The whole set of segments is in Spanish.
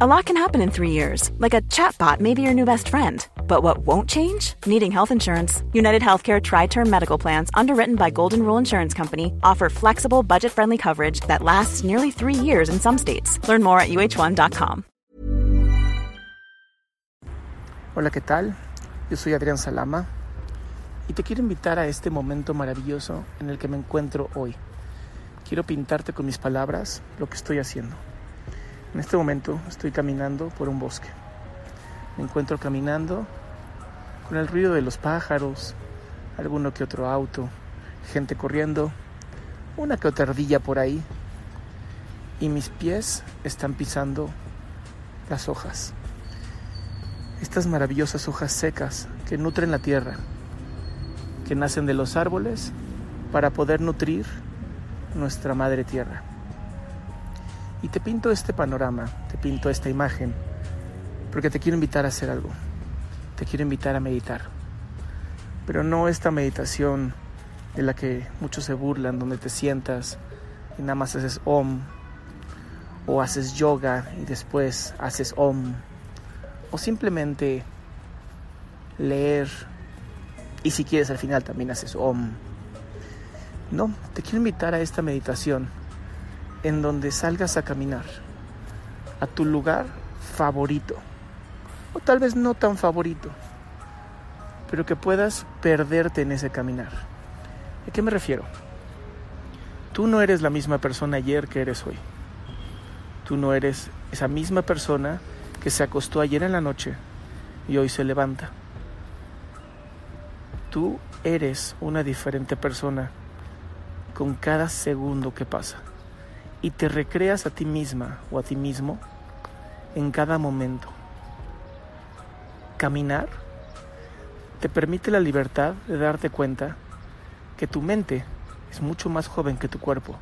A lot can happen in three years, like a chatbot may be your new best friend. But what won't change? Needing health insurance. United Healthcare Tri Term Medical Plans, underwritten by Golden Rule Insurance Company, offer flexible, budget friendly coverage that lasts nearly three years in some states. Learn more at uh1.com. Hola, ¿qué tal? Yo soy Adrián Salama y te quiero invitar a este momento maravilloso en el que me encuentro hoy. Quiero pintarte con mis palabras lo que estoy haciendo. En este momento estoy caminando por un bosque. Me encuentro caminando con el ruido de los pájaros, alguno que otro auto, gente corriendo, una que otra ardilla por ahí. Y mis pies están pisando las hojas. Estas maravillosas hojas secas que nutren la tierra, que nacen de los árboles para poder nutrir nuestra madre tierra. Y te pinto este panorama, te pinto esta imagen, porque te quiero invitar a hacer algo. Te quiero invitar a meditar. Pero no esta meditación de la que muchos se burlan, donde te sientas y nada más haces om, o haces yoga y después haces om, o simplemente leer y si quieres al final también haces om. No, te quiero invitar a esta meditación en donde salgas a caminar a tu lugar favorito, o tal vez no tan favorito, pero que puedas perderte en ese caminar. ¿A qué me refiero? Tú no eres la misma persona ayer que eres hoy. Tú no eres esa misma persona que se acostó ayer en la noche y hoy se levanta. Tú eres una diferente persona con cada segundo que pasa y te recreas a ti misma o a ti mismo en cada momento. Caminar te permite la libertad de darte cuenta que tu mente es mucho más joven que tu cuerpo.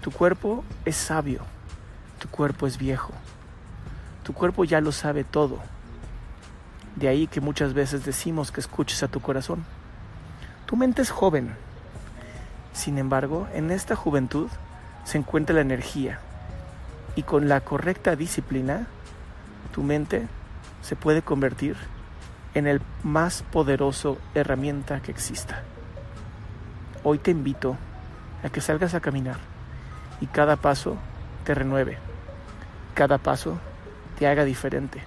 Tu cuerpo es sabio, tu cuerpo es viejo, tu cuerpo ya lo sabe todo. De ahí que muchas veces decimos que escuches a tu corazón. Tu mente es joven. Sin embargo, en esta juventud se encuentra la energía y con la correcta disciplina, tu mente se puede convertir en el más poderoso herramienta que exista. Hoy te invito a que salgas a caminar y cada paso te renueve, cada paso te haga diferente,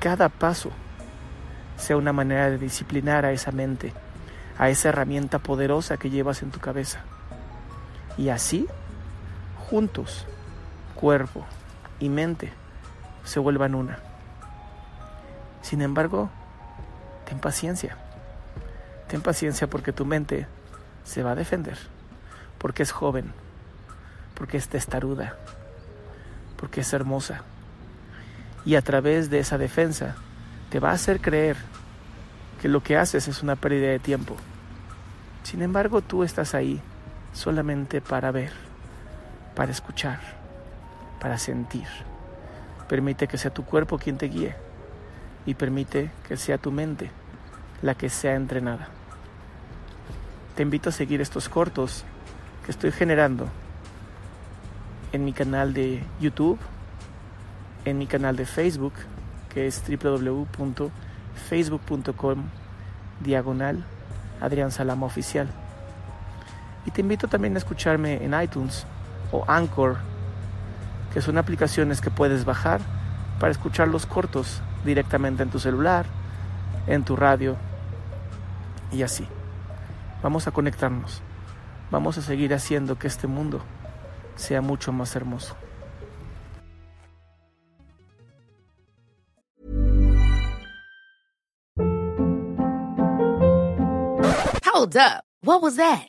cada paso sea una manera de disciplinar a esa mente, a esa herramienta poderosa que llevas en tu cabeza. Y así, juntos, cuerpo y mente se vuelvan una. Sin embargo, ten paciencia. Ten paciencia porque tu mente se va a defender, porque es joven, porque es testaruda, porque es hermosa. Y a través de esa defensa te va a hacer creer que lo que haces es una pérdida de tiempo. Sin embargo, tú estás ahí solamente para ver, para escuchar, para sentir. Permite que sea tu cuerpo quien te guíe y permite que sea tu mente la que sea entrenada. Te invito a seguir estos cortos que estoy generando en mi canal de YouTube, en mi canal de Facebook, que es www.facebook.com diagonal Adrián Salama Oficial. Y te invito también a escucharme en iTunes o Anchor, que son aplicaciones que puedes bajar para escuchar los cortos directamente en tu celular, en tu radio y así. Vamos a conectarnos. Vamos a seguir haciendo que este mundo sea mucho más hermoso. Hold up. What was that?